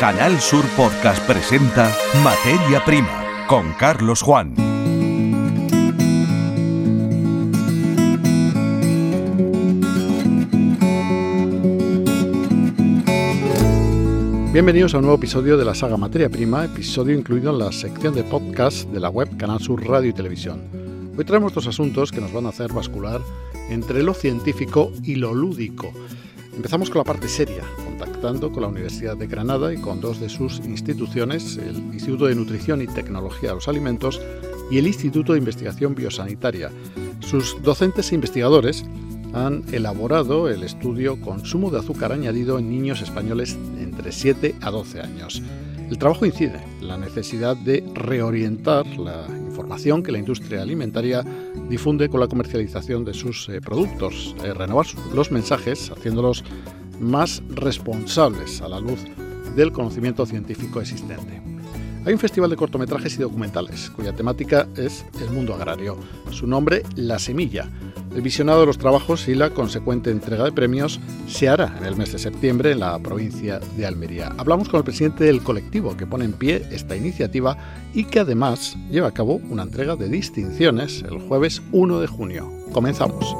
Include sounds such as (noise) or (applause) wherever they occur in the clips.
Canal Sur Podcast presenta Materia Prima con Carlos Juan. Bienvenidos a un nuevo episodio de la saga Materia Prima, episodio incluido en la sección de podcast de la web Canal Sur Radio y Televisión. Hoy traemos dos asuntos que nos van a hacer bascular entre lo científico y lo lúdico. Empezamos con la parte seria, contactando con la Universidad de Granada y con dos de sus instituciones, el Instituto de Nutrición y Tecnología de los Alimentos y el Instituto de Investigación Biosanitaria. Sus docentes e investigadores han elaborado el estudio Consumo de azúcar añadido en niños españoles entre 7 a 12 años. El trabajo incide en la necesidad de reorientar la que la industria alimentaria difunde con la comercialización de sus eh, productos, eh, renovar los mensajes haciéndolos más responsables a la luz del conocimiento científico existente. Hay un festival de cortometrajes y documentales cuya temática es el mundo agrario. Su nombre, La Semilla. El visionado de los trabajos y la consecuente entrega de premios se hará en el mes de septiembre en la provincia de Almería. Hablamos con el presidente del colectivo que pone en pie esta iniciativa y que además lleva a cabo una entrega de distinciones el jueves 1 de junio. Comenzamos.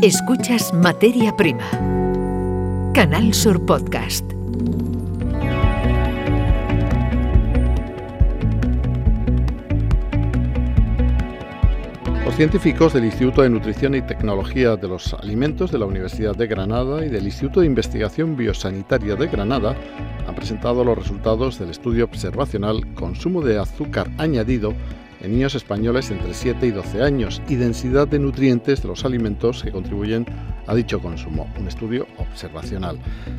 Escuchas Materia Prima. Canal Sur Podcast. Científicos del Instituto de Nutrición y Tecnología de los Alimentos de la Universidad de Granada y del Instituto de Investigación Biosanitaria de Granada han presentado los resultados del estudio observacional Consumo de azúcar añadido en niños españoles entre 7 y 12 años y densidad de nutrientes de los alimentos que contribuyen a dicho consumo, un estudio observacional.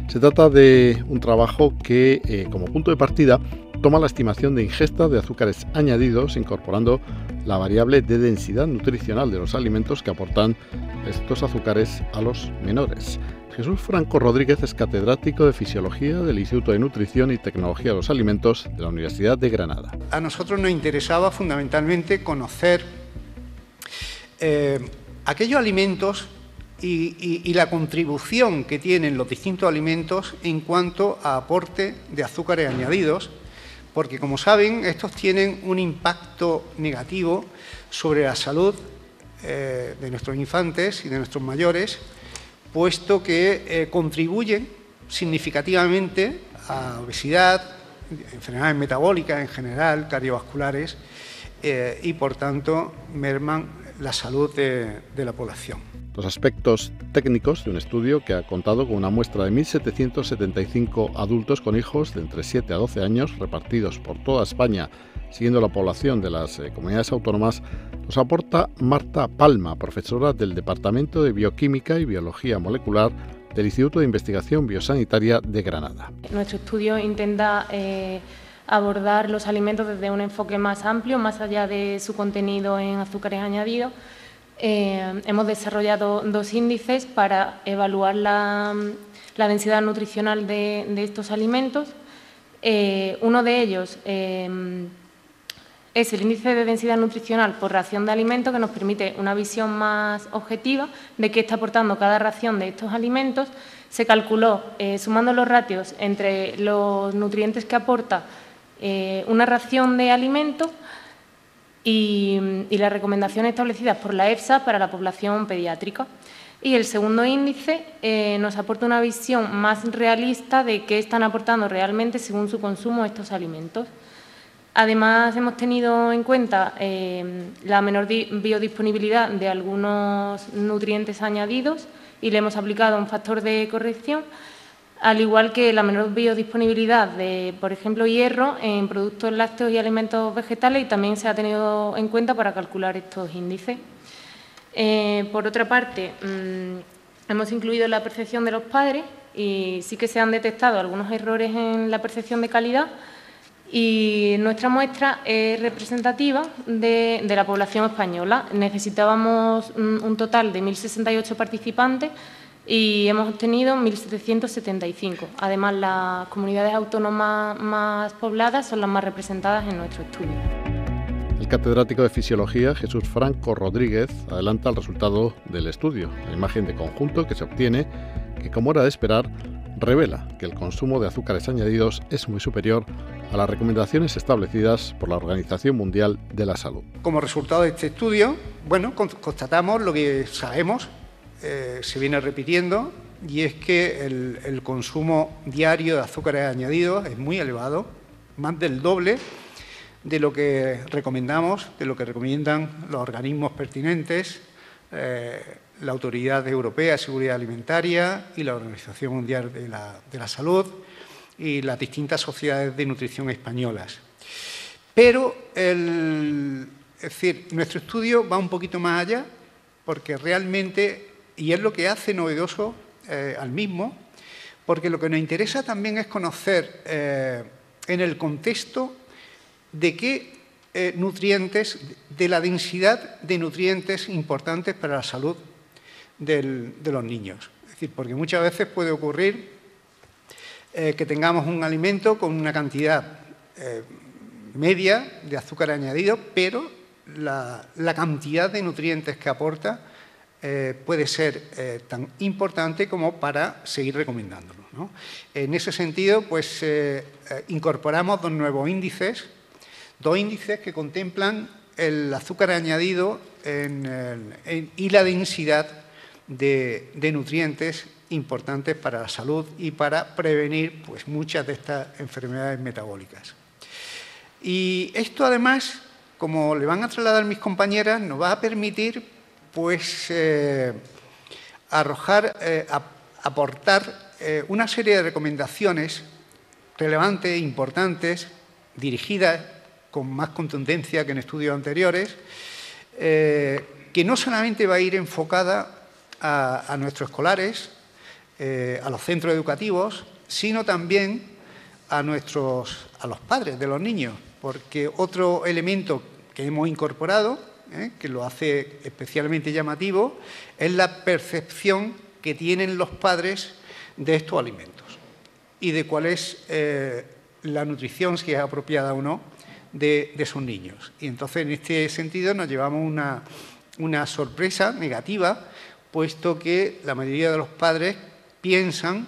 Se trata de un trabajo que, eh, como punto de partida, toma la estimación de ingesta de azúcares añadidos incorporando la variable de densidad nutricional de los alimentos que aportan estos azúcares a los menores. Jesús Franco Rodríguez es catedrático de Fisiología del Instituto de Nutrición y Tecnología de los Alimentos de la Universidad de Granada. A nosotros nos interesaba fundamentalmente conocer eh, aquellos alimentos y, y, la contribución que tienen los distintos alimentos en cuanto a aporte de azúcares añadidos porque como saben, estos tienen un impacto negativo sobre la salud eh, de nuestros infantes y de nuestros mayores, puesto que eh, contribuyen significativamente a obesidad, enfermedades metabólicas en general, cardiovasculares, eh, y por tanto merman la salud de la población los aspectos técnicos de un estudio que ha contado con una muestra de 1.775 adultos con hijos de entre 7 a 12 años repartidos por toda España, siguiendo la población de las eh, comunidades autónomas, nos aporta Marta Palma, profesora del Departamento de Bioquímica y Biología Molecular del Instituto de Investigación Biosanitaria de Granada. Nuestro estudio intenta eh, abordar los alimentos desde un enfoque más amplio, más allá de su contenido en azúcares añadidos eh, hemos desarrollado dos índices para evaluar la, densidad nutricional de, estos alimentos. Eh, uno de ellos eh, es el índice de densidad nutricional por ración de alimentos, que nos permite una visión más objetiva de qué está aportando cada ración de estos alimentos. Se calculó, sumando los ratios entre los nutrientes que aporta una ración de alimentos y, las recomendaciones establecidas por la EFSA para la población pediátrica. Y el segundo índice eh, nos aporta una visión más realista de qué están aportando realmente según su consumo estos alimentos. Además, hemos tenido en cuenta eh, la menor biodisponibilidad de algunos nutrientes añadidos y le hemos aplicado un factor de corrección al igual que la menor biodisponibilidad de, por ejemplo, hierro en productos lácteos y alimentos vegetales y también se ha tenido en cuenta para calcular estos índices. Eh, por otra parte, mm, hemos incluido la percepción de los padres y sí que se han detectado algunos errores en la percepción de calidad y nuestra muestra es representativa de, la población española. Necesitábamos un total de 1.068 participantes y hemos obtenido 1.775. Además, las comunidades autónomas más pobladas son las más representadas en nuestro estudio. El catedrático de Fisiología, Jesús Franco Rodríguez, adelanta el resultado del estudio, la imagen de conjunto que se obtiene, que como era de esperar, revela que el consumo de azúcares añadidos es muy superior a las recomendaciones establecidas por la Organización Mundial de la Salud. Como resultado de este estudio, bueno, constatamos lo que sabemos, eh, se viene repitiendo, y es que el, consumo diario de azúcares añadidos es muy elevado, más del doble de lo que recomendamos, de lo que recomiendan los organismos pertinentes, eh, la Autoridad Europea de Seguridad Alimentaria y la Organización Mundial de la, Salud y las distintas sociedades de nutrición españolas. Pero, es decir, nuestro estudio va un poquito más allá porque realmente, y es lo que hace novedoso eh, al mismo, porque lo que nos interesa también es conocer eh, en el contexto de qué eh, nutrientes, de la densidad de nutrientes importantes para la salud de los niños. Es decir, porque muchas veces puede ocurrir que tengamos un alimento con una cantidad media de azúcar añadido, pero la, cantidad de nutrientes que aporta eh, puede ser tan importante como para seguir recomendándolo. En ese sentido, pues incorporamos dos nuevos índices, dos índices que contemplan el azúcar añadido y la densidad de, nutrientes importantes para la salud y para prevenir pues, muchas de estas enfermedades metabólicas. Y esto además, como le van a trasladar mis compañeras, nos va a permitir pues, eh, arrojar, eh, aportar eh, una serie de recomendaciones relevantes importantes, dirigidas con más contundencia que en estudios anteriores, que no solamente va a ir enfocada a, nuestros escolares, a los centros educativos, sino también a, nuestros, a los padres de los niños, porque otro elemento que hemos incorporado, eh, que lo hace especialmente llamativo, es la percepción que tienen los padres de estos alimentos y de cuál es eh, la nutrición, si es apropiada o no, de, sus niños. Y entonces, en este sentido, nos llevamos una, una sorpresa negativa puesto que la mayoría de los padres piensan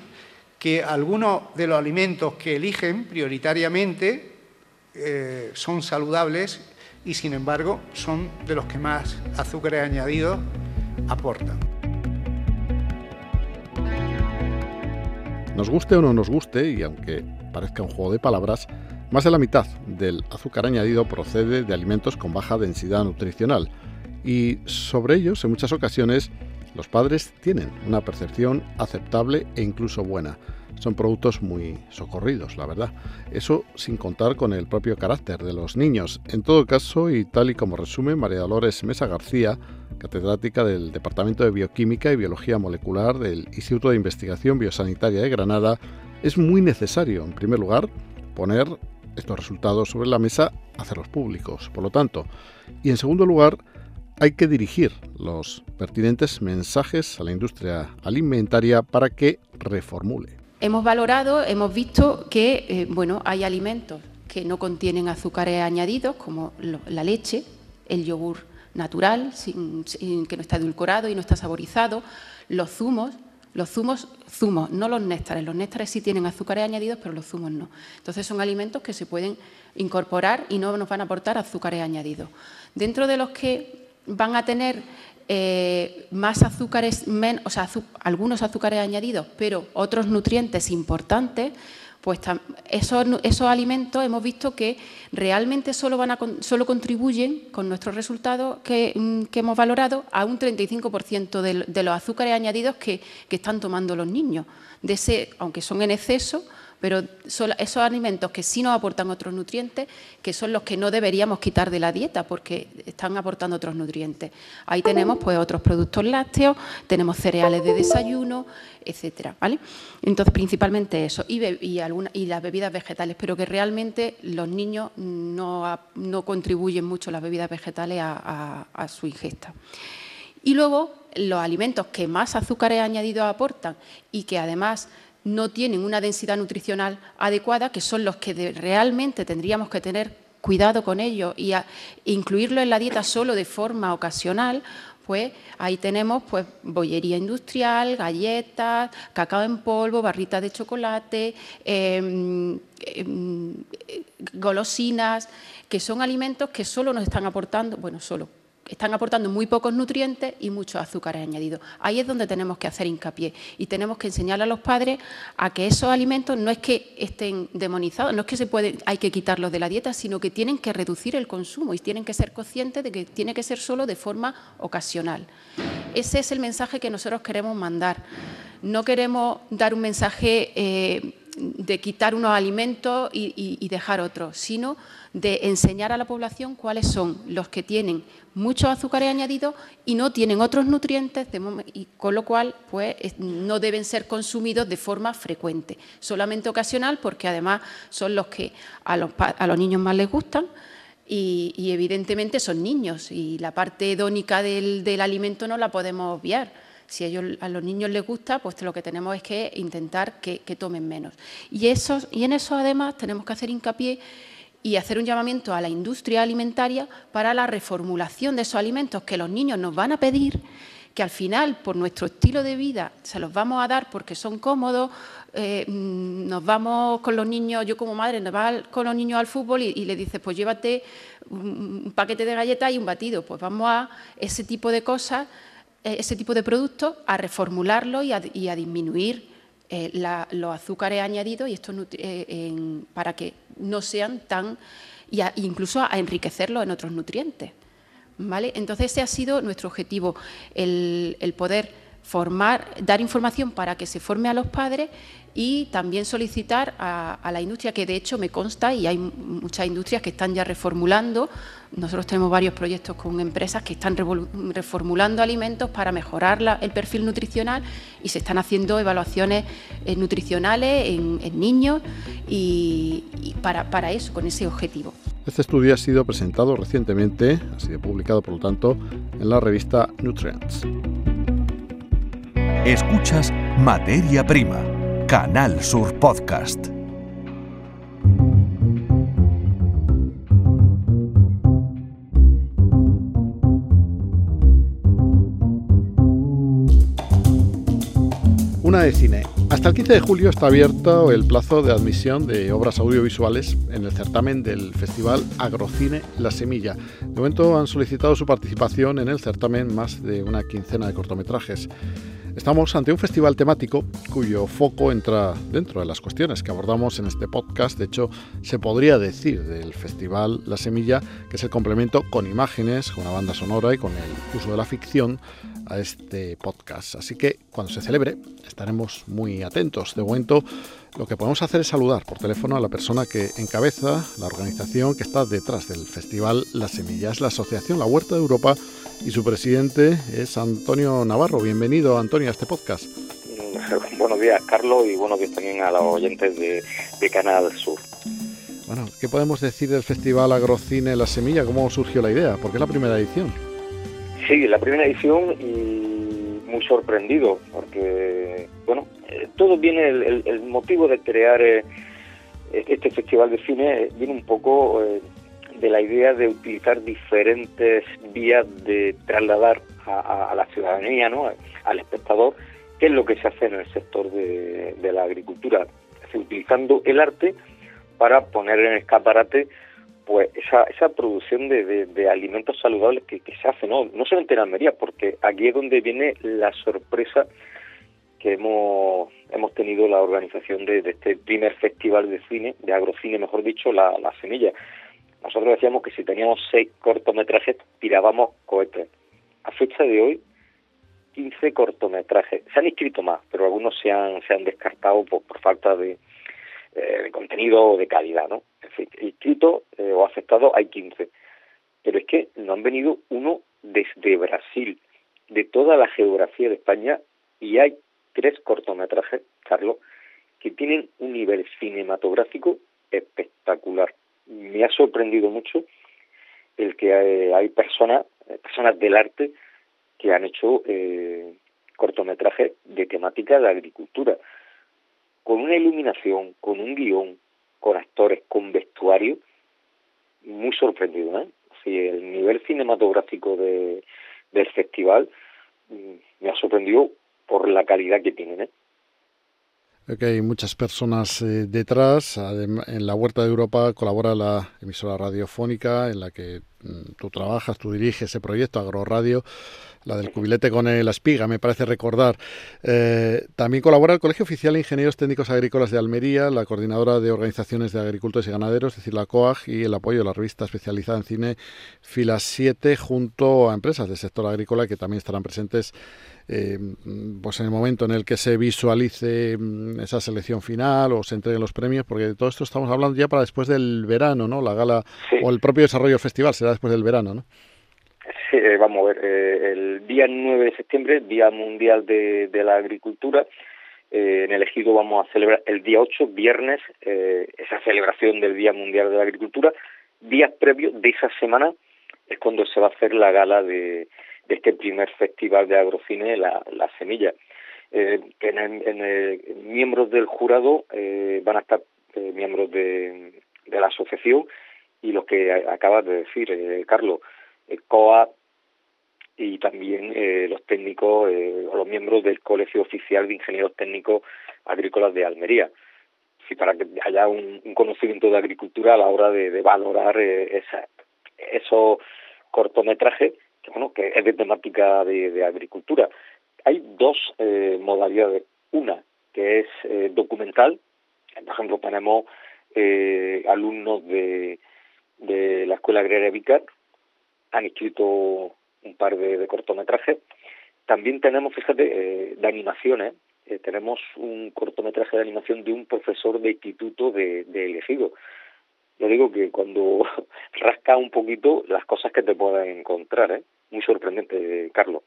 que algunos de los alimentos que eligen prioritariamente eh, son saludables y sin embargo son de los que más azúcares añadidos aportan. Nos guste o no nos guste, y aunque parezca un juego de palabras, más de la mitad del azúcar añadido procede de alimentos con baja densidad nutricional, y sobre ellos en muchas ocasiones los padres tienen una percepción aceptable e incluso buena. Son productos muy socorridos, la verdad. Eso sin contar con el propio carácter de los niños. En todo caso, y tal y como resume María Dolores Mesa García, catedrática del Departamento de Bioquímica y Biología Molecular del Instituto de Investigación Biosanitaria de Granada, es muy necesario, en primer lugar, poner estos resultados sobre la mesa, hacerlos públicos, por lo tanto. Y en segundo lugar, hay que dirigir los pertinentes mensajes a la industria alimentaria para que reformule. Hemos valorado, hemos visto que eh, bueno, hay alimentos que no contienen azúcares añadidos, como la leche, el yogur natural, que no está edulcorado y no está saborizado, los zumos, los zumos, zumos, no los néctares. Los néctares sí tienen azúcares añadidos, pero los zumos no. Entonces son alimentos que se pueden incorporar y no nos van a aportar azúcares añadidos. Dentro de los que van a tener eh, más azúcares, o sea, algunos azúcares añadidos, pero otros nutrientes importantes, pues esos, esos, alimentos hemos visto que realmente solo, van a, solo contribuyen con nuestros resultados que, mm, hemos valorado a un 35% de, de, los azúcares añadidos que, que, están tomando los niños. De ese, aunque son en exceso, pero esos alimentos que sí nos aportan otros nutrientes, que son los que no deberíamos quitar de la dieta porque están aportando otros nutrientes. Ahí tenemos pues otros productos lácteos, tenemos cereales de desayuno, etcétera, ¿vale? Entonces, principalmente eso, y, y, las bebidas vegetales, pero que realmente los niños no, contribuyen mucho las bebidas vegetales a, a su ingesta. Y luego, los alimentos que más azúcares añadidos aportan y que además no tienen una densidad nutricional adecuada, que son los que realmente tendríamos que tener cuidado con ellos y incluirlo en la dieta solo de forma ocasional, pues ahí tenemos pues bollería industrial, galletas, cacao en polvo, barritas de chocolate, em, em, golosinas, que son alimentos que solo nos están aportando, bueno, solo están aportando muy pocos nutrientes y muchos azúcares añadidos. Ahí es donde tenemos que hacer hincapié y tenemos que enseñarle a los padres a que esos alimentos no es que estén demonizados, no es que se hay que quitarlos de la dieta, sino que tienen que reducir el consumo y tienen que ser conscientes de que tiene que ser solo de forma ocasional. Ese es el mensaje que nosotros queremos mandar. No queremos dar un mensaje eh, de quitar unos alimentos y dejar otros, sino de enseñar a la población cuáles son los que tienen muchos azúcares añadidos y no tienen otros nutrientes, y con lo cual pues, no deben ser consumidos de forma frecuente, solamente ocasional, porque además son los que a los, a los niños más les gustan. Y, evidentemente son niños y la parte hedónica del, alimento no la podemos obviar. Si a, ellos, a los niños les gusta, pues lo que tenemos es que intentar que, tomen menos. Y, y en eso además tenemos que hacer hincapié y hacer un llamamiento a la industria alimentaria para la reformulación de esos alimentos que los niños nos van a pedir, que al final, por nuestro estilo de vida, se los vamos a dar porque son cómodos, eh, mm, nos vamos con los niños, yo como madre, nos va con los niños al fútbol y, le dices, pues llévate un paquete de galletas y un batido. Pues vamos a ese tipo de cosas, ese tipo de productos, a reformularlo y a disminuir eh, los azúcares añadidos y esto eh, para que no sean tan, y incluso a enriquecerlos en otros nutrientes. ¿vale? Entonces ese ha sido nuestro objetivo, el poder formar, dar información para que se forme a los padres y también solicitar a, la industria, que de hecho me consta y hay muchas industrias que están ya reformulando. Nosotros tenemos varios proyectos con empresas que están reformulando alimentos para mejorar el perfil nutricional y se están haciendo evaluaciones eh, nutricionales en, niños y, para, para eso, con ese objetivo. Este estudio ha sido presentado recientemente, ha sido publicado por lo tanto en la revista Nutrients. Escuchas Materia Prima, Canal Sur Podcast. Una de cine. Hasta el 15 de julio está abierto el plazo de admisión de obras audiovisuales en el certamen del Festival Agrocine La Semilla. De momento han solicitado su participación en el certamen más de una quincena de cortometrajes. Estamos ante un festival temático cuyo foco entra dentro de las cuestiones que abordamos en este podcast. De hecho, se podría decir del festival La Semilla que es el complemento con imágenes, con una banda sonora y con el uso de la ficción a este podcast. Así que cuando se celebre estaremos muy atentos. De momento, lo que podemos hacer es saludar por teléfono a la persona que encabeza la organización que está detrás del festival La Semilla. Es la Asociación La Huerta de Europa y su presidente es Antonio Navarro. Bienvenido, Antonio, a este podcast. (laughs) Buenos días, Carlos, y buenos días también a los oyentes de, de Canal Sur. Bueno, ¿qué podemos decir del Festival Agrocine La Semilla? ¿Cómo surgió la idea? Porque es la primera edición. Sí, la primera edición y muy sorprendido, porque, todo viene, el, motivo de crear eh, este festival de cine viene un poco eh, de la idea de utilizar diferentes vías de trasladar a, la ciudadanía, ¿no? al espectador, qué es lo que se hace en el sector de, la agricultura, utilizando el arte para poner en escaparate pues esa, esa producción de, alimentos saludables que, se hace, ¿no? no solamente en Almería, porque aquí es donde viene la sorpresa que hemos, hemos tenido la organización de, este primer festival de cine, de agrocine, mejor dicho, la, la Semilla. Nosotros decíamos que si teníamos seis cortometrajes, tirábamos cohetes. A fecha de hoy, 15 cortometrajes. Se han inscrito más, pero algunos se han, se han descartado por, falta de, eh, de contenido o de calidad, ¿no? En fin, inscrito eh, o aceptado hay 15. Pero es que no han venido uno desde Brasil, de toda la geografía de España, y hay tres cortometrajes, Carlos, que tienen un nivel cinematográfico espectacular me ha sorprendido mucho el que hay, personas, eh, personas del arte que han hecho eh, cortometrajes de temática de agricultura, con una iluminación, con un guion, con actores, con vestuario, muy sorprendido, ¿eh? el nivel cinematográfico de, del festival mm, me ha sorprendido por la calidad que tienen. ¿eh? que hay muchas personas eh, detrás. En la Huerta de Europa colabora la emisora radiofónica en la que mm, tú trabajas, tú diriges ese proyecto, Agroradio, la del cubilete con la espiga, me parece recordar. Eh, también colabora el Colegio Oficial de Ingenieros Técnicos Agrícolas de Almería, la Coordinadora de Organizaciones de Agricultores y Ganaderos, es decir, la COAG, y el apoyo de la revista especializada en cine Filas 7, junto a empresas del sector agrícola que también estarán presentes eh, pues en el momento en el que se visualice mm, esa selección final o se entreguen los premios, porque de todo esto estamos hablando ya para después del verano, ¿no? La gala o el propio desarrollo del festival será después del verano, ¿no? Sí, eh, vamos a ver, eh, el día 9 de septiembre, Día Mundial de, la Agricultura, en el Ejido vamos a celebrar el día 8, viernes, esa celebración del Día Mundial de la Agricultura. Días previos de esa semana es cuando se va a hacer la gala de, de este primer festival de agrocine, La, la Semilla. Eh, en, en, miembros del jurado eh, van a estar eh, miembros de, de, la asociación y los que acabas de decir, eh, Carlos, COA y también los técnicos o los miembros del Colegio Oficial de Ingenieros Técnicos Agrícolas de Almería. Sí, para que haya un, conocimiento de agricultura a la hora de, de valorar esa, esos cortometrajes que, bueno, que es de temática de, agricultura. Hay dos eh, modalidades. Una, que es eh, documental. Por ejemplo, tenemos eh, alumnos de, de la Escuela Agraria Vicar, han escrito un par de, cortometrajes. También tenemos, fíjate, de animaciones. tenemos un cortometraje de animación de un profesor de instituto de, de elegido. Yo digo que cuando (laughs) rasca un poquito las cosas que te puedas encontrar, ¿eh? muy sorprendente, Carlos.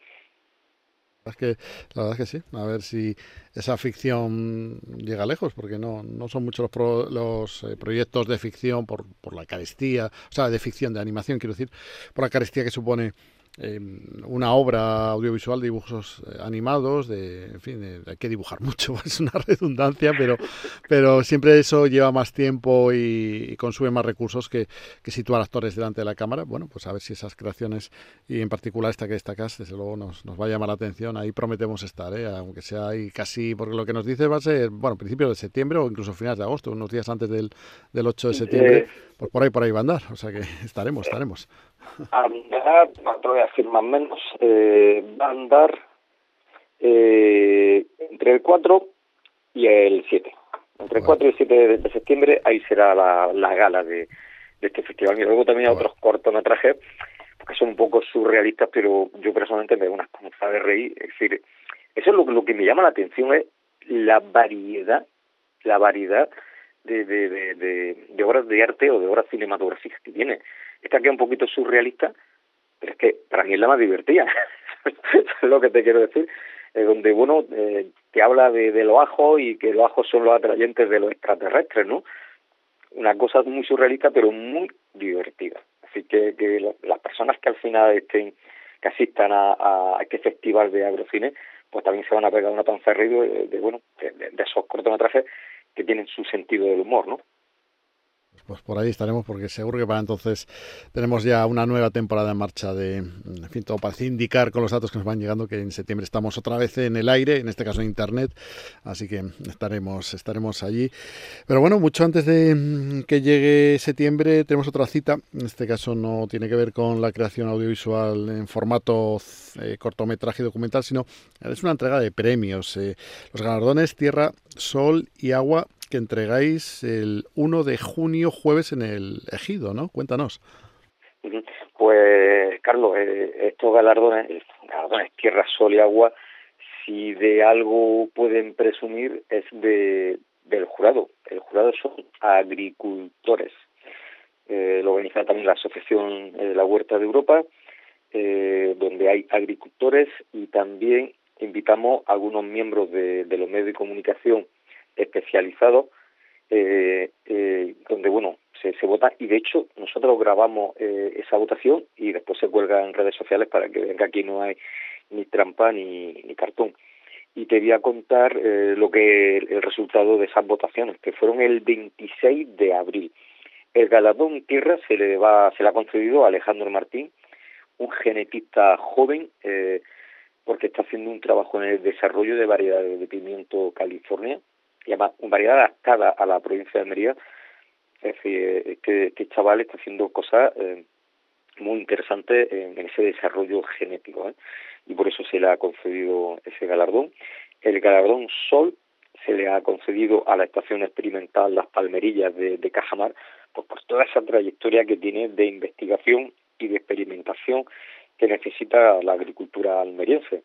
Es que, la verdad es que sí, a ver si esa ficción llega lejos, porque no, no son muchos los, los eh, proyectos de ficción por, por la carestía, o sea, de ficción, de animación, quiero decir, por la carestía que supone Em, una obra audiovisual de dibujos eh, animados, de, en fin, hay que dibujar (laughs) mucho, (laughs) es una redundancia, pero, pero siempre eso lleva más tiempo y, consume más recursos que, que, situar actores delante de la cámara. Bueno, pues a ver si esas creaciones, y en particular esta que destacas, desde luego nos, nos va a llamar la atención. Ahí prometemos estar, ¿eh? aunque sea ahí casi, porque lo que nos dice va a ser, bueno, principios de septiembre o incluso finales de agosto, unos días antes del, del 8 de septiembre. Eh, pues por ahí, por ahí va a andar, o sea que (laughs) estaremos, estaremos andar, no te voy a decir más o menos, eh, va a andar eh, entre el 4 y el 7. Entre el 4 y el 7 de, septiembre, ahí será la, la gala de, de, este festival. Y luego también hay otros cortometrajes que son un poco surrealistas, pero yo personalmente me veo unas cosas de reír. Es decir, eso es lo, lo que me llama la atención, es la variedad, la variedad de, de, de, de, obras de arte o de obras cinematográficas que tiene. Esta queda un poquito surrealista, pero es que para mí es la más divertida. es (laughs) lo que te quiero decir. donde, bueno, eh, te habla de, de los ajos y que los ajos son los atrayentes de los extraterrestres, ¿no? Una cosa muy surrealista, pero muy divertida. Así que, que las personas que al final estén, que asistan a, a este festival de agrocine, pues también se van a pegar una panza de, de, bueno, de, de esos cortometrajes que tienen su sentido del humor, ¿no? Pues por ahí estaremos porque seguro que para entonces tenemos ya una nueva temporada en marcha de, en fin, todo parece indicar con los datos que nos van llegando que en septiembre estamos otra vez en el aire, en este caso en internet, así que estaremos, estaremos allí. Pero bueno, mucho antes de mm, que llegue septiembre tenemos otra cita, en este caso no tiene que ver con la creación audiovisual en formato eh, cortometraje documental, sino es una entrega de premios. Eh, los galardones Tierra, Sol y Agua que entregáis el 1 de junio, jueves, en el Ejido, ¿no? Cuéntanos. Pues, Carlos, eh, estos galardones, galardones Tierra, Sol y Agua, si de algo pueden presumir es de del jurado. El jurado son agricultores. Eh, lo organiza también la Asociación de La Huerta de Europa, eh, donde hay agricultores y también invitamos a algunos miembros de los medios de comunicación especializado eh, eh, donde bueno se, se, vota. Y de hecho nosotros grabamos eh, esa votación y después se cuelga en redes sociales para que vean que aquí no hay ni trampa ni, cartón. Y te voy a contar eh, lo que el, resultado de esas votaciones que fueron el 26 de abril. El galardón tierra se le va se le ha concedido a Alejandro Martín un genetista joven, eh, porque está haciendo un trabajo en el desarrollo de variedades de pimiento California, variedad adaptada a la provincia de Almería. Es decir, este, este chaval está haciendo cosas eh, muy interesantes en, ese desarrollo genético, ¿eh? y por eso se le ha concedido ese galardón. El galardón Sol se le ha concedido a la Estación Experimental Las Palmerillas de, de Cajamar, pues por toda esa trayectoria que tiene de investigación y de experimentación que necesita la agricultura almeriense.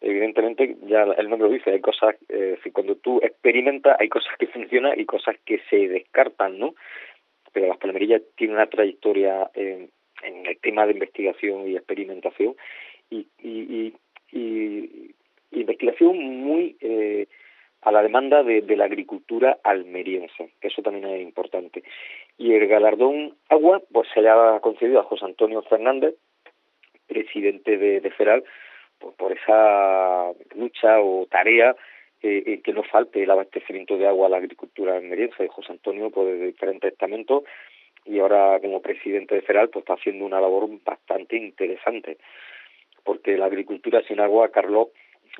Evidentemente, ya el nombre lo dice, hay cosas, eh, cuando tú experimentas, hay cosas que (laughs) funcionan y cosas que se descartan, ¿no? Pero las palmerillas tienen una trayectoria en, el tema de investigación y experimentación y, y, y, investigación muy eh, a la demanda de, de, la agricultura almeriense, que eso también es importante. Y el galardón Agua, pues se le ha concedido a José Antonio Fernández, presidente de, de FERAL, pues por esa lucha o tarea eh, que no falte el abastecimiento de agua a la agricultura almeriense. José Antonio, pues de diferentes estamentos, y ahora como presidente de FERAL, pues está haciendo una labor bastante interesante, porque la agricultura sin agua, Carlos,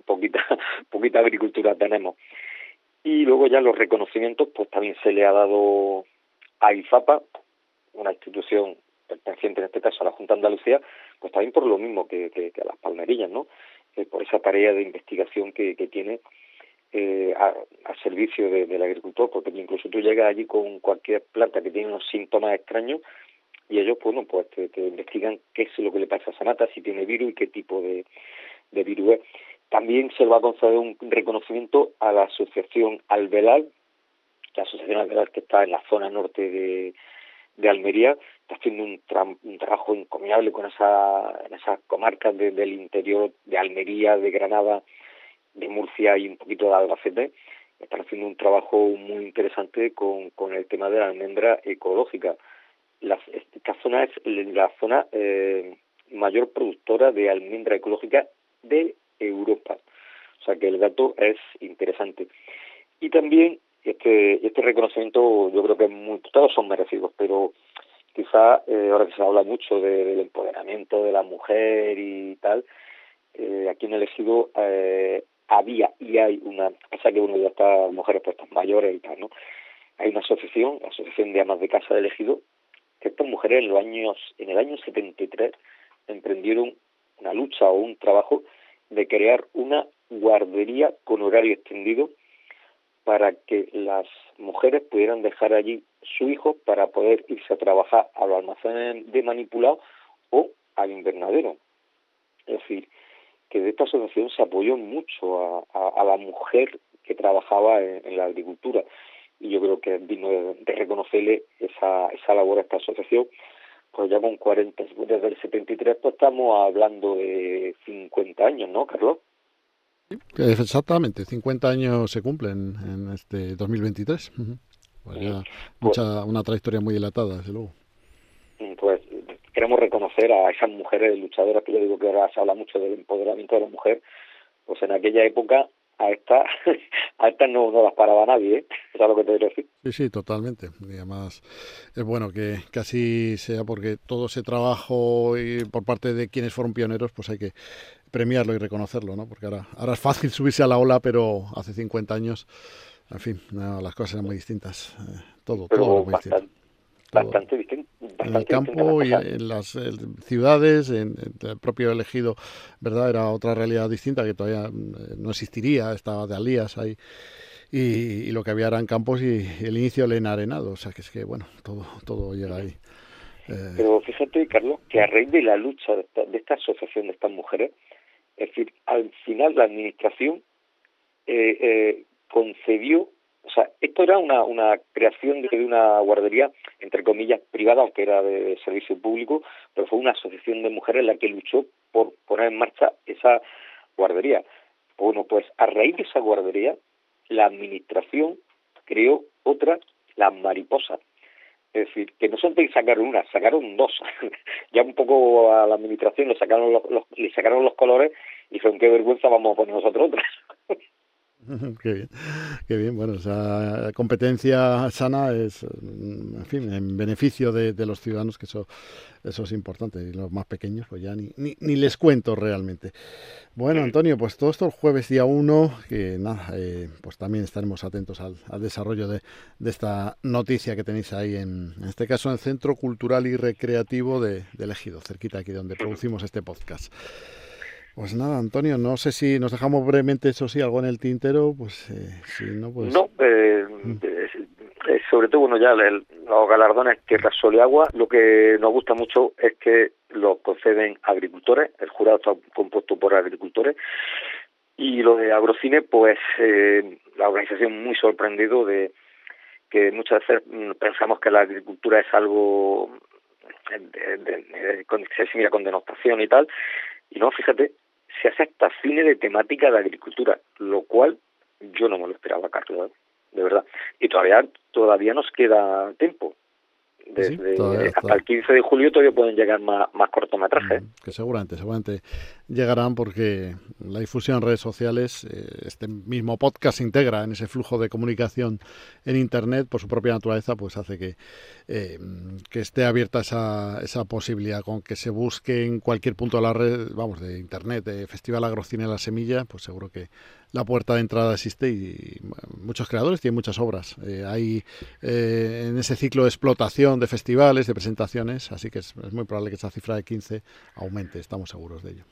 poquita, (laughs) poquita agricultura tenemos. Y luego ya los reconocimientos, pues también se le ha dado a IFAPA, una institución perteneciente en este caso a la Junta de Andalucía, pues también por lo mismo que, que, a las palmerillas, ¿no? Eh, por esa tarea de investigación que, tiene eh, al servicio de, del agricultor, porque incluso tú llegas allí con cualquier planta que tiene unos síntomas extraños y ellos, bueno, pues te, investigan qué es lo que le pasa a esa mata, si tiene virus y qué tipo de, virus es. También se le va a conceder un reconocimiento a la asociación Albelal, la asociación Albelal que está en la zona norte de, de Almería, está haciendo un, trabajo encomiable con esa, en esas comarcas del interior de Almería, de Granada, de Murcia y un poquito de Albacete. Están haciendo un trabajo muy interesante con, con el tema de la almendra ecológica. La, esta zona es la zona eh, mayor productora de almendra ecológica de Europa. O sea que el dato es interesante. Y también este, este reconocimiento yo creo que muy, todos son merecidos, pero quizá eh, ahora que se habla mucho del empoderamiento de la mujer y tal, eh, aquí en el elegido eh, había y hay una, pasa que uno ya está, mujeres pues están mayores y tal, ¿no? Hay una asociación, la Asociación de Amas de Casa de Elegido, que estas mujeres en los años, en el año 73 emprendieron una lucha o un trabajo de crear una guardería con horario extendido para que las mujeres pudieran dejar allí su hijo para poder irse a trabajar a los almacenes de manipulado o al invernadero. Es decir, que de esta asociación se apoyó mucho a, la mujer que trabajaba en, la agricultura y yo creo que es digno de, reconocerle esa, esa labor a esta asociación pues ya con 40, desde el 73, pues estamos hablando de 50 años, ¿no, Carlos? Exactamente, 50 años se cumplen en este 2023. Pues ya pues mucha, una trayectoria muy dilatada, desde luego. Mm, pues queremos reconocer a esas mujeres luchadoras, que yo digo que ahora se habla mucho del empoderamiento de la mujer, pues en aquella época a esta (laughs) a esta no, no las paraba nadie, ¿eh? (laughs) ¿sabes lo que te quiero decir? Sí, sí, totalmente. Y además es bueno que, así sea porque todo ese trabajo y por parte de quienes fueron pioneros, pues hay que premiarlo y reconocerlo, ¿no? Porque ahora, ahora es fácil subirse a la ola, pero hace 50 años, en fin, las cosas eran muy distintas. Eh, todo, todo muy distinto bastante distinto. en el campo y en las ciudades, en, el propio elegido, ¿verdad? Era otra realidad distinta que todavía mm, no existiría, estaba de alías ahí. Y, lo que había eran campos y el inicio del enarenado, o sea que es que, bueno, todo, todo llega ahí. Eh, Pero fíjate, Carlos, que a raíz de la lucha de esta, de esta asociación de estas mujeres, es decir, al final la administración eh, eh, concedió o sea, esto era una, una creación de una guardería, entre comillas, privada, aunque era de servicio público, pero fue una asociación de mujeres la que luchó por poner en marcha esa guardería. Bueno, pues a raíz de esa guardería, la administración creó otra, la mariposa. Es decir, que no solamente sacaron una, sacaron dos. (laughs) ya un poco a la administración le sacaron los, le sacaron los colores y dijeron, qué vergüenza, vamos a poner nosotros otras. (laughs) qué bien, qué bien. Bueno, esa competencia sana es, en fin, en beneficio de, los ciudadanos, que eso, eso es importante. Y los más pequeños, pues ya ni, ni, les cuento realmente. Bueno, Antonio, pues todo esto el jueves día 1, que nada, eh, pues también estaremos atentos al, desarrollo de, esta noticia que tenéis ahí, en, en, este caso en el Centro Cultural y Recreativo de, de Ejido, cerquita aquí donde producimos este podcast. Pues nada, Antonio, no sé si nos dejamos brevemente, eso sí, algo en el tintero, pues eh, si no, pues... No, eh, mm. eh, sobre todo, bueno, ya los galardones Tierra, Sol y Agua, lo que nos gusta mucho es que los conceden agricultores, el jurado está compuesto por agricultores, y lo de Agrocine, pues la organización muy sorprendido de que muchas veces mm, pensamos que la agricultura es algo de, de, se mira con denostación y tal, y no, fíjate, se hace hasta cine de temática de agricultura, lo cual yo no me lo esperaba, Carlos, de verdad. Y todavía todavía nos queda tiempo. Desde, hasta el 15 de julio todavía pueden llegar más, más cortometrajes. Mm, que seguramente, seguramente llegarán porque la difusión en redes sociales, eh, este mismo podcast se integra en ese flujo de comunicación en Internet por su propia naturaleza, pues hace que, eh, que esté abierta esa, esa posibilidad con que se busque en cualquier punto de la red, vamos, de Internet, de Festival Agrocine La Semilla, pues seguro que la puerta de entrada existe y muchos creadores tienen muchas obras. Eh, hay eh, en ese ciclo de explotación de festivales, de presentaciones, así que es, muy probable que esa cifra de 15 aumente, estamos seguros de ello.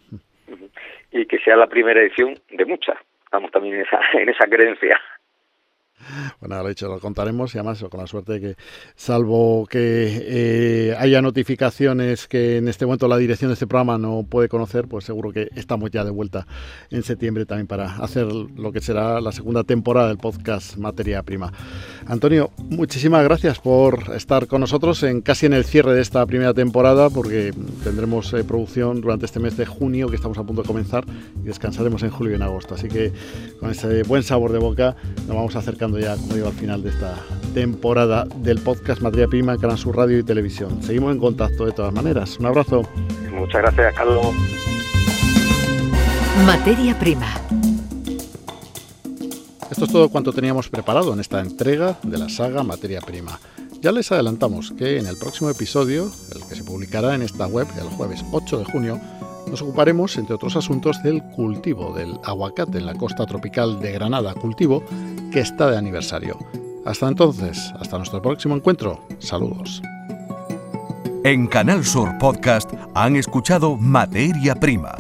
Y que sea la primera edición de muchas. Estamos también en esa, (laughs) en esa creencia. Bueno, lo dicho, lo contaremos y además con la suerte de que, salvo que eh, haya notificaciones que en este momento la dirección de este programa no puede conocer, pues seguro que estamos ya de vuelta en septiembre también para hacer lo que será la segunda temporada del podcast Materia Prima. Antonio, muchísimas gracias por estar con nosotros en casi en el cierre de esta primera temporada, porque tendremos eh, producción durante este mes de junio que estamos a punto de comenzar y descansaremos en julio y en agosto. Así que con ese buen sabor de boca nos vamos a acercar ya, como digo, al final de esta temporada del podcast Materia Prima, Canal Sur Radio y Televisión. Seguimos en contacto de todas maneras. Un abrazo. Muchas gracias, Carlos. Materia Prima. Esto es todo cuanto teníamos preparado en esta entrega de la saga Materia Prima. Ya les adelantamos que en el próximo episodio, el que se publicará en esta web el jueves 8 de junio, nos ocuparemos, entre otros asuntos, del cultivo del aguacate en la costa tropical de Granada, cultivo que está de aniversario. Hasta entonces, hasta nuestro próximo encuentro. Saludos. En Canal Sur Podcast han escuchado Materia Prima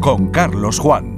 con Carlos Juan.